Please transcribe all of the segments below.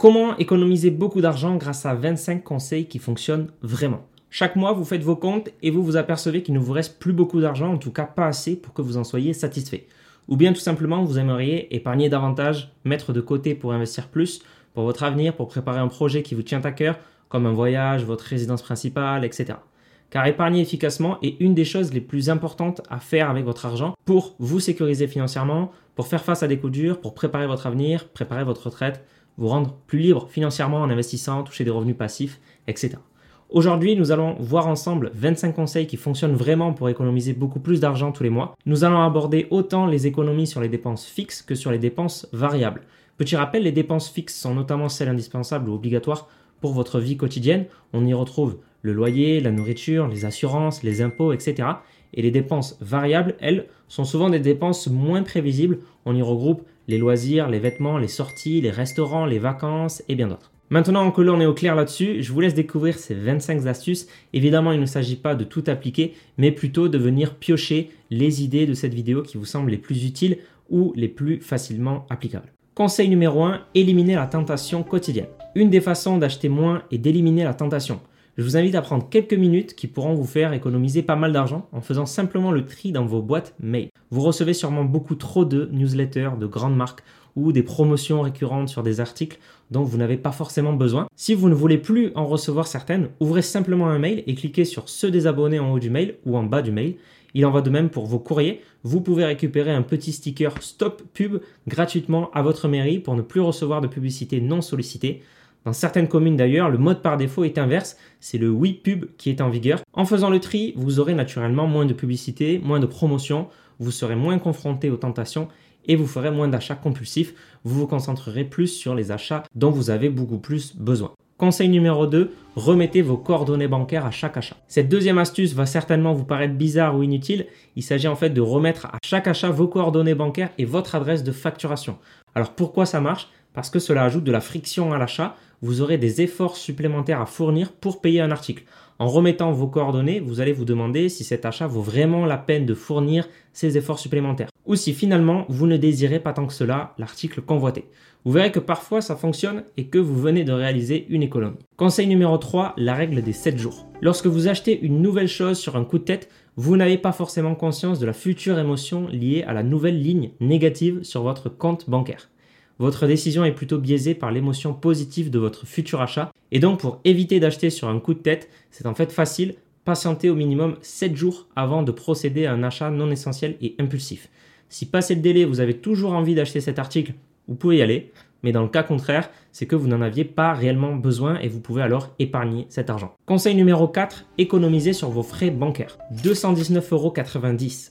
Comment économiser beaucoup d'argent grâce à 25 conseils qui fonctionnent vraiment? Chaque mois, vous faites vos comptes et vous vous apercevez qu'il ne vous reste plus beaucoup d'argent, en tout cas pas assez pour que vous en soyez satisfait. Ou bien tout simplement, vous aimeriez épargner davantage, mettre de côté pour investir plus, pour votre avenir, pour préparer un projet qui vous tient à cœur, comme un voyage, votre résidence principale, etc. Car épargner efficacement est une des choses les plus importantes à faire avec votre argent pour vous sécuriser financièrement, pour faire face à des coups durs, pour préparer votre avenir, préparer votre retraite, vous rendre plus libre financièrement en investissant, toucher des revenus passifs, etc. Aujourd'hui, nous allons voir ensemble 25 conseils qui fonctionnent vraiment pour économiser beaucoup plus d'argent tous les mois. Nous allons aborder autant les économies sur les dépenses fixes que sur les dépenses variables. Petit rappel, les dépenses fixes sont notamment celles indispensables ou obligatoires pour votre vie quotidienne. On y retrouve le loyer, la nourriture, les assurances, les impôts, etc. Et les dépenses variables, elles, sont souvent des dépenses moins prévisibles. On y regroupe les loisirs, les vêtements, les sorties, les restaurants, les vacances et bien d'autres. Maintenant que l'on est au clair là-dessus, je vous laisse découvrir ces 25 astuces. Évidemment, il ne s'agit pas de tout appliquer, mais plutôt de venir piocher les idées de cette vidéo qui vous semblent les plus utiles ou les plus facilement applicables. Conseil numéro 1, éliminer la tentation quotidienne. Une des façons d'acheter moins est d'éliminer la tentation. Je vous invite à prendre quelques minutes qui pourront vous faire économiser pas mal d'argent en faisant simplement le tri dans vos boîtes mail. Vous recevez sûrement beaucoup trop de newsletters de grandes marques ou des promotions récurrentes sur des articles dont vous n'avez pas forcément besoin. Si vous ne voulez plus en recevoir certaines, ouvrez simplement un mail et cliquez sur se désabonner en haut du mail ou en bas du mail. Il en va de même pour vos courriers. Vous pouvez récupérer un petit sticker Stop Pub gratuitement à votre mairie pour ne plus recevoir de publicité non sollicitée. Dans certaines communes d'ailleurs, le mode par défaut est inverse, c'est le oui pub qui est en vigueur. En faisant le tri, vous aurez naturellement moins de publicité, moins de promotion, vous serez moins confronté aux tentations et vous ferez moins d'achats compulsifs. Vous vous concentrerez plus sur les achats dont vous avez beaucoup plus besoin. Conseil numéro 2, remettez vos coordonnées bancaires à chaque achat. Cette deuxième astuce va certainement vous paraître bizarre ou inutile. Il s'agit en fait de remettre à chaque achat vos coordonnées bancaires et votre adresse de facturation. Alors pourquoi ça marche? Parce que cela ajoute de la friction à l'achat. Vous aurez des efforts supplémentaires à fournir pour payer un article. En remettant vos coordonnées, vous allez vous demander si cet achat vaut vraiment la peine de fournir ces efforts supplémentaires. Ou si finalement vous ne désirez pas tant que cela l'article convoité. Vous verrez que parfois ça fonctionne et que vous venez de réaliser une économie. Conseil numéro 3, la règle des 7 jours. Lorsque vous achetez une nouvelle chose sur un coup de tête, vous n'avez pas forcément conscience de la future émotion liée à la nouvelle ligne négative sur votre compte bancaire votre décision est plutôt biaisée par l'émotion positive de votre futur achat. Et donc pour éviter d'acheter sur un coup de tête, c'est en fait facile, patienter au minimum 7 jours avant de procéder à un achat non essentiel et impulsif. Si passé le délai, vous avez toujours envie d'acheter cet article, vous pouvez y aller. Mais dans le cas contraire, c'est que vous n'en aviez pas réellement besoin et vous pouvez alors épargner cet argent. Conseil numéro 4, économisez sur vos frais bancaires. 219,90 euros,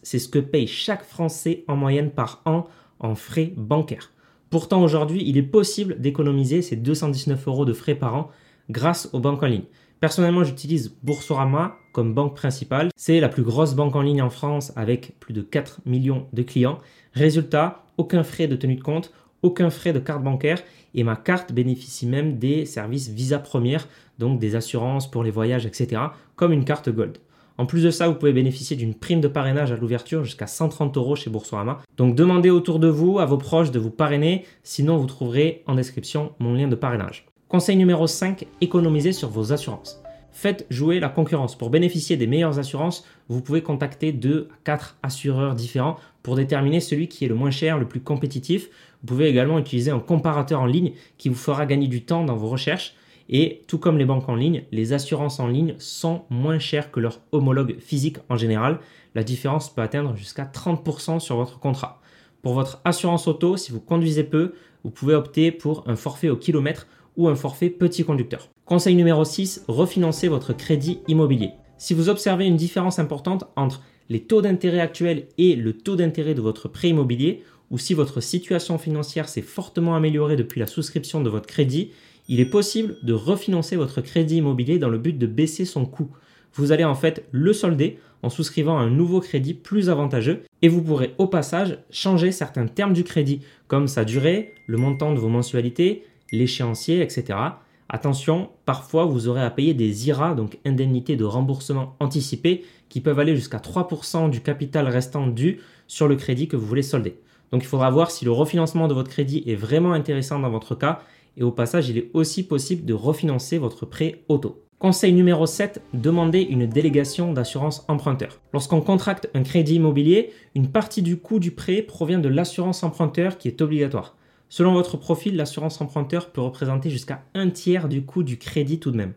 c'est ce que paye chaque Français en moyenne par an en frais bancaires. Pourtant, aujourd'hui, il est possible d'économiser ces 219 euros de frais par an grâce aux banques en ligne. Personnellement, j'utilise Boursorama comme banque principale. C'est la plus grosse banque en ligne en France avec plus de 4 millions de clients. Résultat, aucun frais de tenue de compte, aucun frais de carte bancaire et ma carte bénéficie même des services Visa Première, donc des assurances pour les voyages, etc., comme une carte Gold. En plus de ça, vous pouvez bénéficier d'une prime de parrainage à l'ouverture jusqu'à 130 euros chez Boursorama. Donc demandez autour de vous, à vos proches, de vous parrainer. Sinon, vous trouverez en description mon lien de parrainage. Conseil numéro 5, économisez sur vos assurances. Faites jouer la concurrence. Pour bénéficier des meilleures assurances, vous pouvez contacter 2 à 4 assureurs différents pour déterminer celui qui est le moins cher, le plus compétitif. Vous pouvez également utiliser un comparateur en ligne qui vous fera gagner du temps dans vos recherches. Et tout comme les banques en ligne, les assurances en ligne sont moins chères que leurs homologues physiques en général. La différence peut atteindre jusqu'à 30% sur votre contrat. Pour votre assurance auto, si vous conduisez peu, vous pouvez opter pour un forfait au kilomètre ou un forfait petit conducteur. Conseil numéro 6, refinancez votre crédit immobilier. Si vous observez une différence importante entre les taux d'intérêt actuels et le taux d'intérêt de votre prêt immobilier, ou si votre situation financière s'est fortement améliorée depuis la souscription de votre crédit, il est possible de refinancer votre crédit immobilier dans le but de baisser son coût. Vous allez en fait le solder en souscrivant un nouveau crédit plus avantageux et vous pourrez au passage changer certains termes du crédit comme sa durée, le montant de vos mensualités, l'échéancier, etc. Attention, parfois vous aurez à payer des IRA, donc indemnités de remboursement anticipé, qui peuvent aller jusqu'à 3% du capital restant dû sur le crédit que vous voulez solder. Donc il faudra voir si le refinancement de votre crédit est vraiment intéressant dans votre cas et au passage, il est aussi possible de refinancer votre prêt auto. Conseil numéro 7, demandez une délégation d'assurance emprunteur. Lorsqu'on contracte un crédit immobilier, une partie du coût du prêt provient de l'assurance emprunteur qui est obligatoire. Selon votre profil, l'assurance emprunteur peut représenter jusqu'à un tiers du coût du crédit tout de même.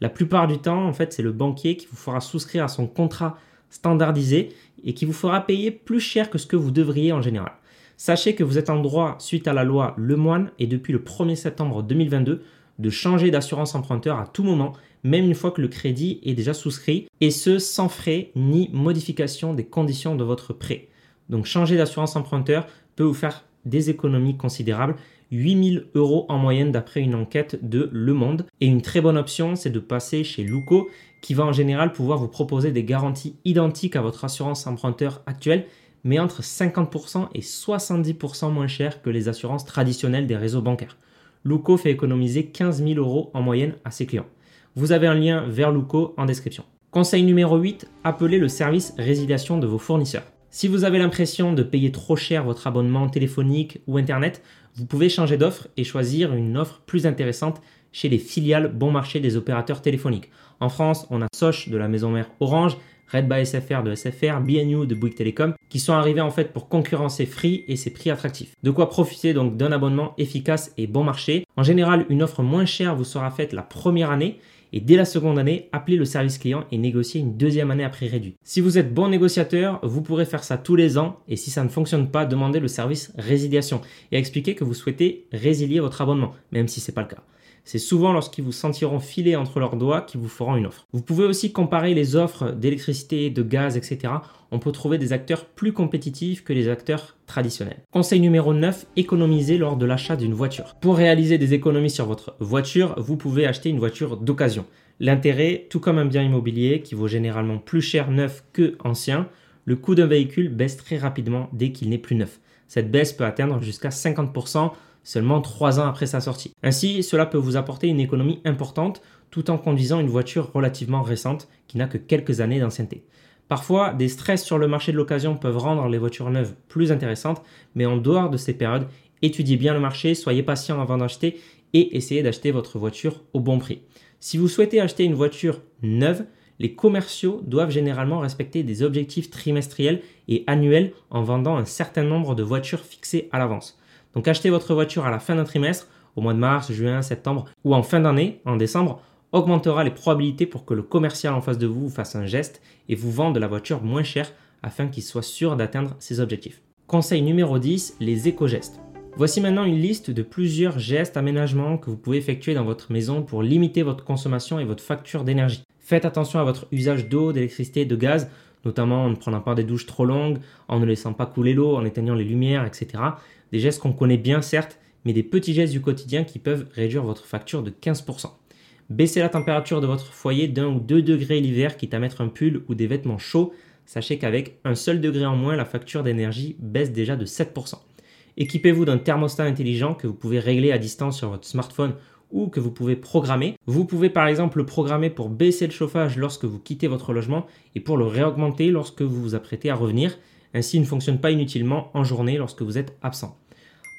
La plupart du temps, en fait, c'est le banquier qui vous fera souscrire à son contrat standardisé et qui vous fera payer plus cher que ce que vous devriez en général. Sachez que vous êtes en droit, suite à la loi Lemoine et depuis le 1er septembre 2022, de changer d'assurance emprunteur à tout moment, même une fois que le crédit est déjà souscrit, et ce sans frais ni modification des conditions de votre prêt. Donc changer d'assurance emprunteur peut vous faire des économies considérables, 8000 euros en moyenne d'après une enquête de Le Monde. Et une très bonne option, c'est de passer chez Luco, qui va en général pouvoir vous proposer des garanties identiques à votre assurance emprunteur actuelle, mais entre 50% et 70% moins cher que les assurances traditionnelles des réseaux bancaires. Luco fait économiser 15 000 euros en moyenne à ses clients. Vous avez un lien vers Luco en description. Conseil numéro 8, appelez le service résiliation de vos fournisseurs. Si vous avez l'impression de payer trop cher votre abonnement téléphonique ou Internet, vous pouvez changer d'offre et choisir une offre plus intéressante chez les filiales bon marché des opérateurs téléphoniques. En France, on a Soch de la maison mère Orange, Red by SFR de SFR, BNU de Bouygues Telecom, qui sont arrivés en fait pour concurrencer Free et ses prix attractifs. De quoi profiter donc d'un abonnement efficace et bon marché. En général, une offre moins chère vous sera faite la première année et dès la seconde année, appelez le service client et négociez une deuxième année à prix réduit. Si vous êtes bon négociateur, vous pourrez faire ça tous les ans et si ça ne fonctionne pas, demandez le service résiliation et expliquez que vous souhaitez résilier votre abonnement, même si ce n'est pas le cas. C'est souvent lorsqu'ils vous sentiront filer entre leurs doigts qu'ils vous feront une offre. Vous pouvez aussi comparer les offres d'électricité, de gaz, etc. On peut trouver des acteurs plus compétitifs que les acteurs traditionnels. Conseil numéro 9, économiser lors de l'achat d'une voiture. Pour réaliser des économies sur votre voiture, vous pouvez acheter une voiture d'occasion. L'intérêt, tout comme un bien immobilier qui vaut généralement plus cher neuf que ancien, le coût d'un véhicule baisse très rapidement dès qu'il n'est plus neuf. Cette baisse peut atteindre jusqu'à 50% seulement 3 ans après sa sortie. Ainsi, cela peut vous apporter une économie importante tout en conduisant une voiture relativement récente qui n'a que quelques années d'ancienneté. Parfois, des stress sur le marché de l'occasion peuvent rendre les voitures neuves plus intéressantes, mais en dehors de ces périodes, étudiez bien le marché, soyez patient avant d'acheter et essayez d'acheter votre voiture au bon prix. Si vous souhaitez acheter une voiture neuve, les commerciaux doivent généralement respecter des objectifs trimestriels et annuels en vendant un certain nombre de voitures fixées à l'avance. Donc achetez votre voiture à la fin d'un trimestre, au mois de mars, juin, septembre ou en fin d'année, en décembre, augmentera les probabilités pour que le commercial en face de vous fasse un geste et vous vende la voiture moins chère afin qu'il soit sûr d'atteindre ses objectifs. Conseil numéro 10, les éco-gestes. Voici maintenant une liste de plusieurs gestes aménagements que vous pouvez effectuer dans votre maison pour limiter votre consommation et votre facture d'énergie. Faites attention à votre usage d'eau, d'électricité, de gaz, notamment en ne prenant pas des douches trop longues, en ne laissant pas couler l'eau, en éteignant les lumières, etc. Des gestes qu'on connaît bien certes, mais des petits gestes du quotidien qui peuvent réduire votre facture de 15%. Baissez la température de votre foyer d'un ou deux degrés l'hiver, quitte à mettre un pull ou des vêtements chauds. Sachez qu'avec un seul degré en moins, la facture d'énergie baisse déjà de 7%. Équipez-vous d'un thermostat intelligent que vous pouvez régler à distance sur votre smartphone ou que vous pouvez programmer. Vous pouvez par exemple le programmer pour baisser le chauffage lorsque vous quittez votre logement et pour le réaugmenter lorsque vous vous apprêtez à revenir. Ainsi, il ne fonctionne pas inutilement en journée lorsque vous êtes absent.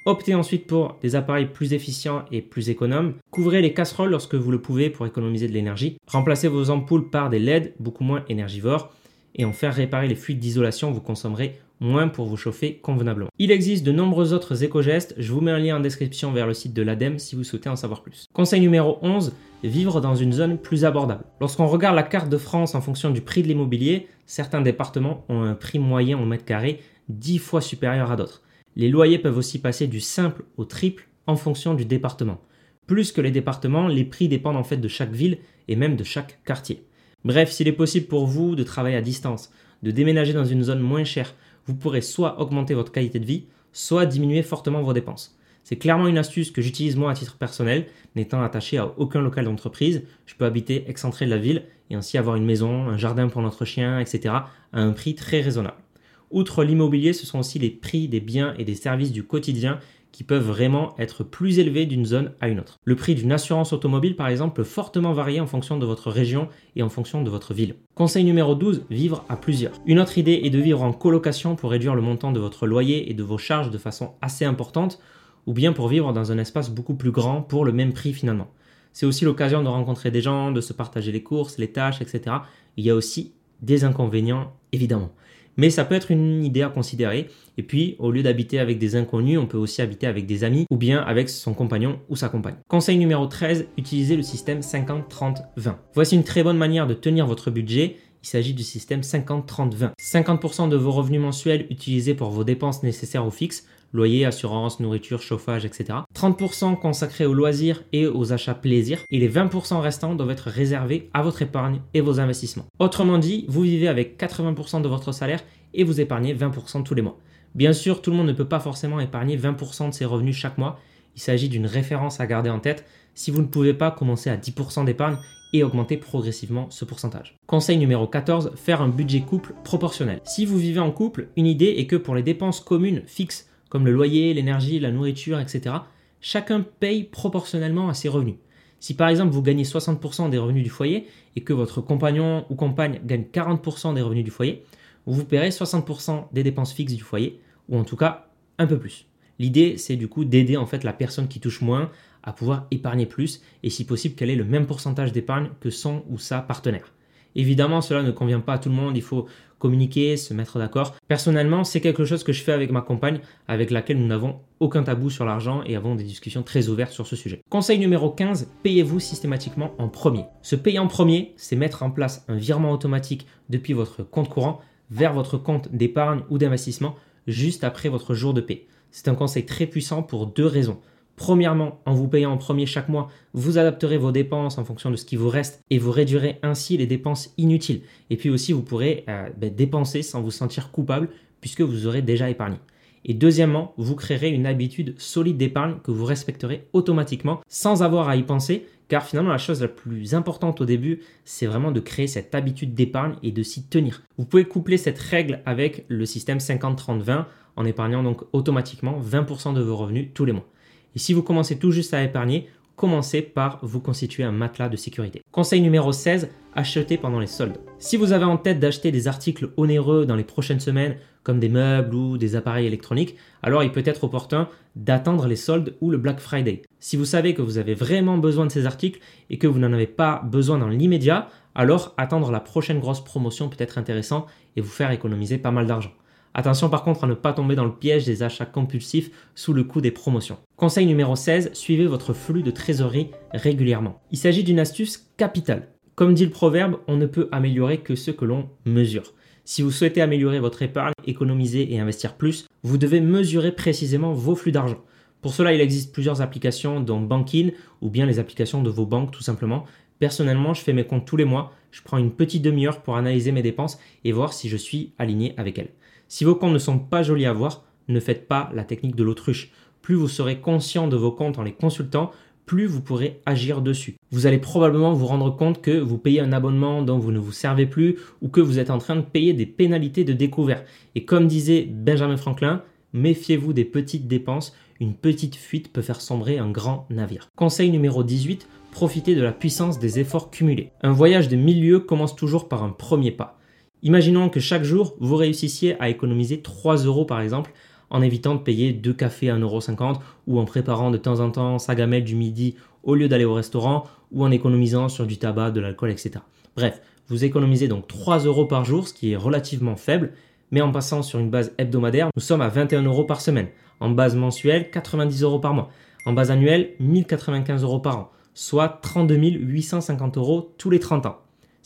Optez ensuite pour des appareils plus efficients et plus économes. Couvrez les casseroles lorsque vous le pouvez pour économiser de l'énergie. Remplacez vos ampoules par des LED beaucoup moins énergivores. Et en faire réparer les fuites d'isolation, vous consommerez moins pour vous chauffer convenablement. Il existe de nombreux autres éco-gestes, je vous mets un lien en description vers le site de l'ADEME si vous souhaitez en savoir plus. Conseil numéro 11, vivre dans une zone plus abordable. Lorsqu'on regarde la carte de France en fonction du prix de l'immobilier, certains départements ont un prix moyen au mètre carré 10 fois supérieur à d'autres. Les loyers peuvent aussi passer du simple au triple en fonction du département. Plus que les départements, les prix dépendent en fait de chaque ville et même de chaque quartier. Bref, s'il est possible pour vous de travailler à distance, de déménager dans une zone moins chère, vous pourrez soit augmenter votre qualité de vie, soit diminuer fortement vos dépenses. C'est clairement une astuce que j'utilise moi à titre personnel, n'étant attaché à aucun local d'entreprise. Je peux habiter excentré de la ville et ainsi avoir une maison, un jardin pour notre chien, etc. à un prix très raisonnable. Outre l'immobilier, ce sont aussi les prix des biens et des services du quotidien qui peuvent vraiment être plus élevés d'une zone à une autre. Le prix d'une assurance automobile, par exemple, peut fortement varier en fonction de votre région et en fonction de votre ville. Conseil numéro 12, vivre à plusieurs. Une autre idée est de vivre en colocation pour réduire le montant de votre loyer et de vos charges de façon assez importante. ou bien pour vivre dans un espace beaucoup plus grand pour le même prix finalement. C'est aussi l'occasion de rencontrer des gens, de se partager les courses, les tâches, etc. Il y a aussi des inconvénients, évidemment. Mais ça peut être une idée à considérer. Et puis, au lieu d'habiter avec des inconnus, on peut aussi habiter avec des amis ou bien avec son compagnon ou sa compagne. Conseil numéro 13, utilisez le système 50-30-20. Voici une très bonne manière de tenir votre budget. Il s'agit du système 50-30-20. 50%, de vos revenus mensuels utilisés pour vos dépenses nécessaires au fixe, loyer, assurance, nourriture, chauffage, etc. 30% consacrés aux loisirs et aux achats plaisir. Et les 20% restants doivent être réservés à votre épargne et vos investissements. Autrement dit, vous vivez avec 80% de votre salaire et vous épargnez 20% tous les mois. Bien sûr, tout le monde ne peut pas forcément épargner 20% de ses revenus chaque mois. Il s'agit d'une référence à garder en tête. Si vous ne pouvez pas commencer à 10% d'épargne et augmenter progressivement ce pourcentage. Conseil numéro 14, faire un budget couple proportionnel. Si vous vivez en couple, une idée est que pour les dépenses communes fixes comme le loyer, l'énergie, la nourriture, etc., chacun paye proportionnellement à ses revenus. Si par exemple vous gagnez 60% des revenus du foyer et que votre compagnon ou compagne gagne 40% des revenus du foyer, vous paierez 60% des dépenses fixes du foyer, ou en tout cas un peu plus. L'idée, c'est du coup d'aider en fait la personne qui touche moins à pouvoir épargner plus et si possible qu'elle ait le même pourcentage d'épargne que son ou sa partenaire. Évidemment, cela ne convient pas à tout le monde, il faut communiquer, se mettre d'accord. Personnellement, c'est quelque chose que je fais avec ma compagne, avec laquelle nous n'avons aucun tabou sur l'argent et avons des discussions très ouvertes sur ce sujet. Conseil numéro 15, payez-vous systématiquement en premier. Se payer en premier, c'est mettre en place un virement automatique depuis votre compte courant vers votre compte d'épargne ou d'investissement juste après votre jour de paie. C'est un conseil très puissant pour deux raisons. Premièrement, en vous payant en premier chaque mois, vous adapterez vos dépenses en fonction de ce qui vous reste et vous réduirez ainsi les dépenses inutiles. Et puis aussi, vous pourrez euh, ben, dépenser sans vous sentir coupable puisque vous aurez déjà épargné. Et deuxièmement, vous créerez une habitude solide d'épargne que vous respecterez automatiquement sans avoir à y penser, car finalement la chose la plus importante au début, c'est vraiment de créer cette habitude d'épargne et de s'y tenir. Vous pouvez coupler cette règle avec le système 50-30-20 en épargnant donc automatiquement 20% de vos revenus tous les mois. Et si vous commencez tout juste à épargner, commencez par vous constituer un matelas de sécurité. Conseil numéro 16, achetez pendant les soldes. Si vous avez en tête d'acheter des articles onéreux dans les prochaines semaines, comme des meubles ou des appareils électroniques, alors il peut être opportun d'attendre les soldes ou le Black Friday. Si vous savez que vous avez vraiment besoin de ces articles et que vous n'en avez pas besoin dans l'immédiat, alors attendre la prochaine grosse promotion peut être intéressant et vous faire économiser pas mal d'argent. Attention par contre à ne pas tomber dans le piège des achats compulsifs sous le coup des promotions. Conseil numéro 16, suivez votre flux de trésorerie régulièrement. Il s'agit d'une astuce capitale. Comme dit le proverbe, on ne peut améliorer que ce que l'on mesure. Si vous souhaitez améliorer votre épargne, économiser et investir plus, vous devez mesurer précisément vos flux d'argent. Pour cela, il existe plusieurs applications dont Bankin ou bien les applications de vos banques tout simplement. Personnellement, je fais mes comptes tous les mois, je prends une petite demi-heure pour analyser mes dépenses et voir si je suis aligné avec elles. Si vos comptes ne sont pas jolis à voir, ne faites pas la technique de l'autruche. Plus vous serez conscient de vos comptes en les consultant, plus vous pourrez agir dessus. Vous allez probablement vous rendre compte que vous payez un abonnement dont vous ne vous servez plus ou que vous êtes en train de payer des pénalités de découvert. Et comme disait Benjamin Franklin, méfiez-vous des petites dépenses, une petite fuite peut faire sombrer un grand navire. Conseil numéro 18, profitez de la puissance des efforts cumulés. Un voyage de milieu commence toujours par un premier pas. Imaginons que chaque jour, vous réussissiez à économiser 3 euros par exemple en évitant de payer deux cafés à 1,50€ ou en préparant de temps en temps sa gamelle du midi au lieu d'aller au restaurant ou en économisant sur du tabac, de l'alcool, etc. Bref, vous économisez donc 3 euros par jour, ce qui est relativement faible, mais en passant sur une base hebdomadaire, nous sommes à 21 euros par semaine. En base mensuelle, 90 euros par mois. En base annuelle, 1095 euros par an, soit 32 850 euros tous les 30 ans.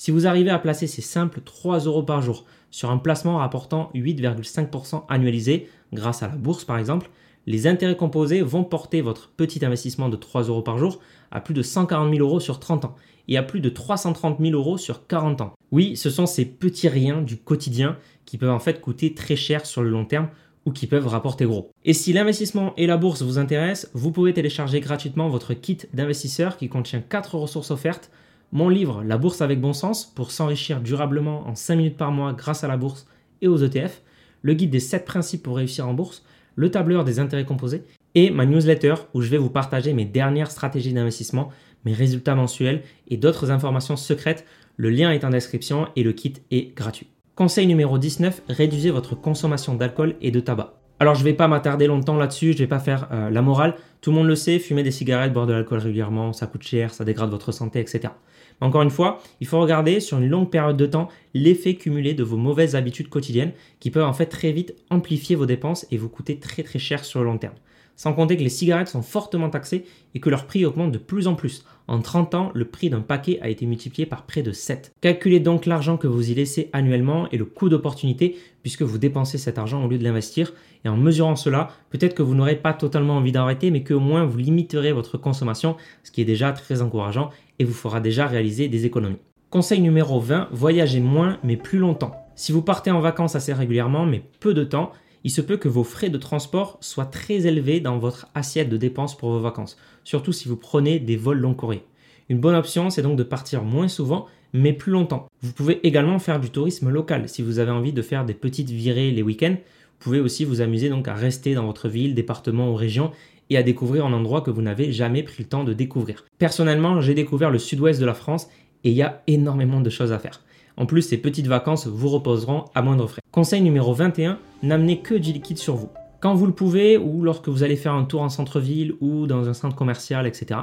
Si vous arrivez à placer ces simples 3 euros par jour sur un placement rapportant 8,5% annualisé grâce à la bourse par exemple, les intérêts composés vont porter votre petit investissement de 3 euros par jour à plus de 140 000 euros sur 30 ans et à plus de 330 000 euros sur 40 ans. Oui, ce sont ces petits riens du quotidien qui peuvent en fait coûter très cher sur le long terme ou qui peuvent rapporter gros. Et si l'investissement et la bourse vous intéressent, vous pouvez télécharger gratuitement votre kit d'investisseur qui contient 4 ressources offertes mon livre La bourse avec bon sens pour s'enrichir durablement en 5 minutes par mois grâce à la bourse et aux ETF, le guide des 7 principes pour réussir en bourse, le tableur des intérêts composés et ma newsletter où je vais vous partager mes dernières stratégies d'investissement, mes résultats mensuels et d'autres informations secrètes. Le lien est en description et le kit est gratuit. Conseil numéro 19, réduisez votre consommation d'alcool et de tabac. Alors je ne vais pas m'attarder longtemps là-dessus, je vais pas faire euh, la morale. Tout le monde le sait, fumer des cigarettes, boire de l'alcool régulièrement, ça coûte cher, ça dégrade votre santé, etc. Encore une fois, il faut regarder sur une longue période de temps l'effet cumulé de vos mauvaises habitudes quotidiennes qui peuvent en fait très vite amplifier vos dépenses et vous coûter très très cher sur le long terme. Sans compter que les cigarettes sont fortement taxées et que leur prix augmente de plus en plus. En 30 ans, le prix d'un paquet a été multiplié par près de 7. Calculez donc l'argent que vous y laissez annuellement et le coût d'opportunité puisque vous dépensez cet argent au lieu de l'investir. Et en mesurant cela, peut-être que vous n'aurez pas totalement envie d'arrêter, mais qu'au moins vous limiterez votre consommation, ce qui est déjà très encourageant et vous fera déjà réaliser des économies. Conseil numéro 20, voyagez moins mais plus longtemps. Si vous partez en vacances assez régulièrement mais peu de temps, il se peut que vos frais de transport soient très élevés dans votre assiette de dépenses pour vos vacances, surtout si vous prenez des vols long courriers. Une bonne option, c'est donc de partir moins souvent, mais plus longtemps. Vous pouvez également faire du tourisme local si vous avez envie de faire des petites virées les week-ends. Vous pouvez aussi vous amuser donc à rester dans votre ville, département ou région et à découvrir un endroit que vous n'avez jamais pris le temps de découvrir. Personnellement, j'ai découvert le sud-ouest de la France et il y a énormément de choses à faire. En plus, ces petites vacances vous reposeront à moindre frais. Conseil numéro 21, n'amenez que du liquide sur vous. Quand vous le pouvez, ou lorsque vous allez faire un tour en centre-ville ou dans un centre commercial, etc.,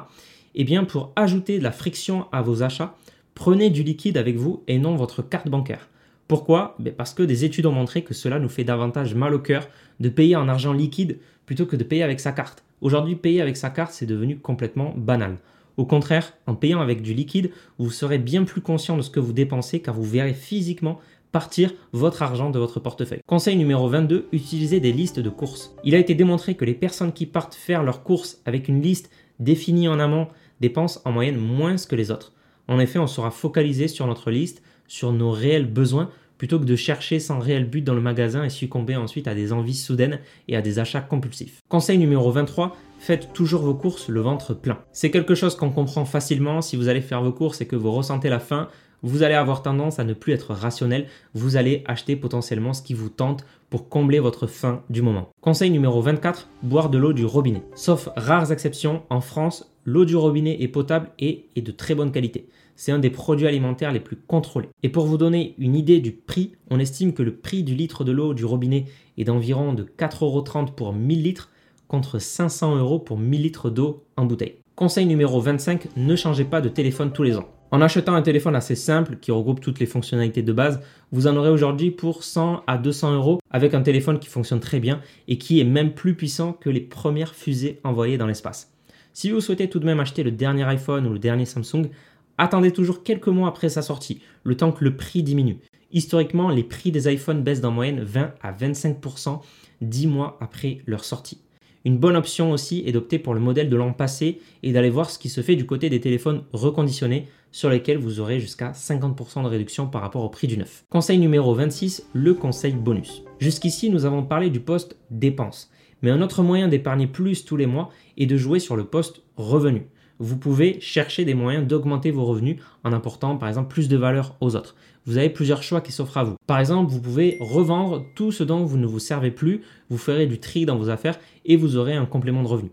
eh bien, pour ajouter de la friction à vos achats, prenez du liquide avec vous et non votre carte bancaire. Pourquoi? Ben, Parce que des études ont montré que cela nous fait davantage mal au cœur de payer en argent liquide plutôt que de payer avec sa carte. Aujourd'hui, payer avec sa carte, c'est devenu complètement banal. Au contraire, en payant avec du liquide, vous serez bien plus conscient de ce que vous dépensez car vous verrez physiquement partir votre argent de votre portefeuille. Conseil numéro 22, utilisez des listes de courses. Il a été démontré que les personnes qui partent faire leurs courses avec une liste définie en amont dépensent en moyenne moins que les autres. En effet, on sera focalisé sur notre liste, sur nos réels besoins, plutôt que de chercher sans réel but dans le magasin et succomber ensuite à des envies soudaines et à des achats compulsifs. Conseil numéro 23, faites toujours vos courses le ventre plein. C'est quelque chose qu'on comprend facilement si vous allez faire vos courses et que vous ressentez la faim. Vous allez avoir tendance à ne plus être rationnel, vous allez acheter potentiellement ce qui vous tente pour combler votre faim du moment. Conseil numéro 24, boire de l'eau du robinet. Sauf rares exceptions, en France, l'eau du robinet est potable et est de très bonne qualité. C'est un des produits alimentaires les plus contrôlés. Et pour vous donner une idée du prix, on estime que le prix du litre de l'eau du robinet est d'environ de 4,30€ pour 1000 litres contre 500 euros pour 1000 litres d'eau en bouteille. Conseil numéro 25, ne changez pas de téléphone tous les ans. En achetant un téléphone assez simple qui regroupe toutes les fonctionnalités de base, vous en aurez aujourd'hui pour 100 à 200 euros avec un téléphone qui fonctionne très bien et qui est même plus puissant que les premières fusées envoyées dans l'espace. Si vous souhaitez tout de même acheter le dernier iPhone ou le dernier Samsung, attendez toujours quelques mois après sa sortie, le temps que le prix diminue. Historiquement, les prix des iPhones baissent d'en moyenne 20 à 25% 10 mois après leur sortie. Une bonne option aussi est d'opter pour le modèle de l'an passé et d'aller voir ce qui se fait du côté des téléphones reconditionnés sur lesquels vous aurez jusqu'à 50% de réduction par rapport au prix du neuf. Conseil numéro 26, le conseil bonus. Jusqu'ici, nous avons parlé du poste dépense. Mais un autre moyen d'épargner plus tous les mois est de jouer sur le poste revenu. Vous pouvez chercher des moyens d'augmenter vos revenus en apportant par exemple plus de valeur aux autres vous avez plusieurs choix qui s'offrent à vous. Par exemple, vous pouvez revendre tout ce dont vous ne vous servez plus, vous ferez du tri dans vos affaires et vous aurez un complément de revenu.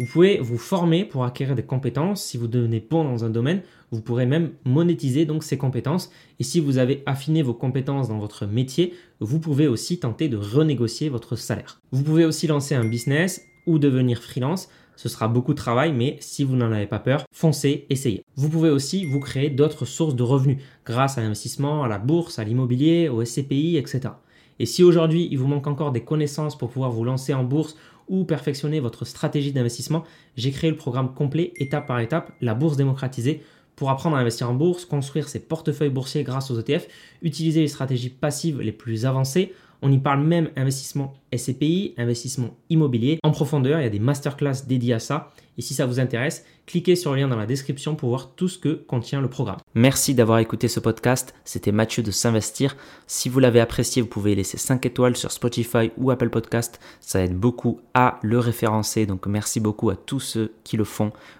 Vous pouvez vous former pour acquérir des compétences. Si vous devenez bon dans un domaine, vous pourrez même monétiser donc ces compétences. Et si vous avez affiné vos compétences dans votre métier, vous pouvez aussi tenter de renégocier votre salaire. Vous pouvez aussi lancer un business ou devenir freelance ce sera beaucoup de travail, mais si vous n'en avez pas peur, foncez, essayez. Vous pouvez aussi vous créer d'autres sources de revenus grâce à l'investissement, à la bourse, à l'immobilier, au SCPI, etc. Et si aujourd'hui il vous manque encore des connaissances pour pouvoir vous lancer en bourse ou perfectionner votre stratégie d'investissement, j'ai créé le programme complet étape par étape, la bourse démocratisée, pour apprendre à investir en bourse, construire ses portefeuilles boursiers grâce aux ETF, utiliser les stratégies passives les plus avancées, on y parle même investissement SCPI, investissement immobilier. En profondeur, il y a des masterclass dédiées à ça. Et si ça vous intéresse, cliquez sur le lien dans la description pour voir tout ce que contient le programme. Merci d'avoir écouté ce podcast. C'était Mathieu de S'investir. Si vous l'avez apprécié, vous pouvez laisser 5 étoiles sur Spotify ou Apple Podcast. Ça aide beaucoup à le référencer. Donc merci beaucoup à tous ceux qui le font.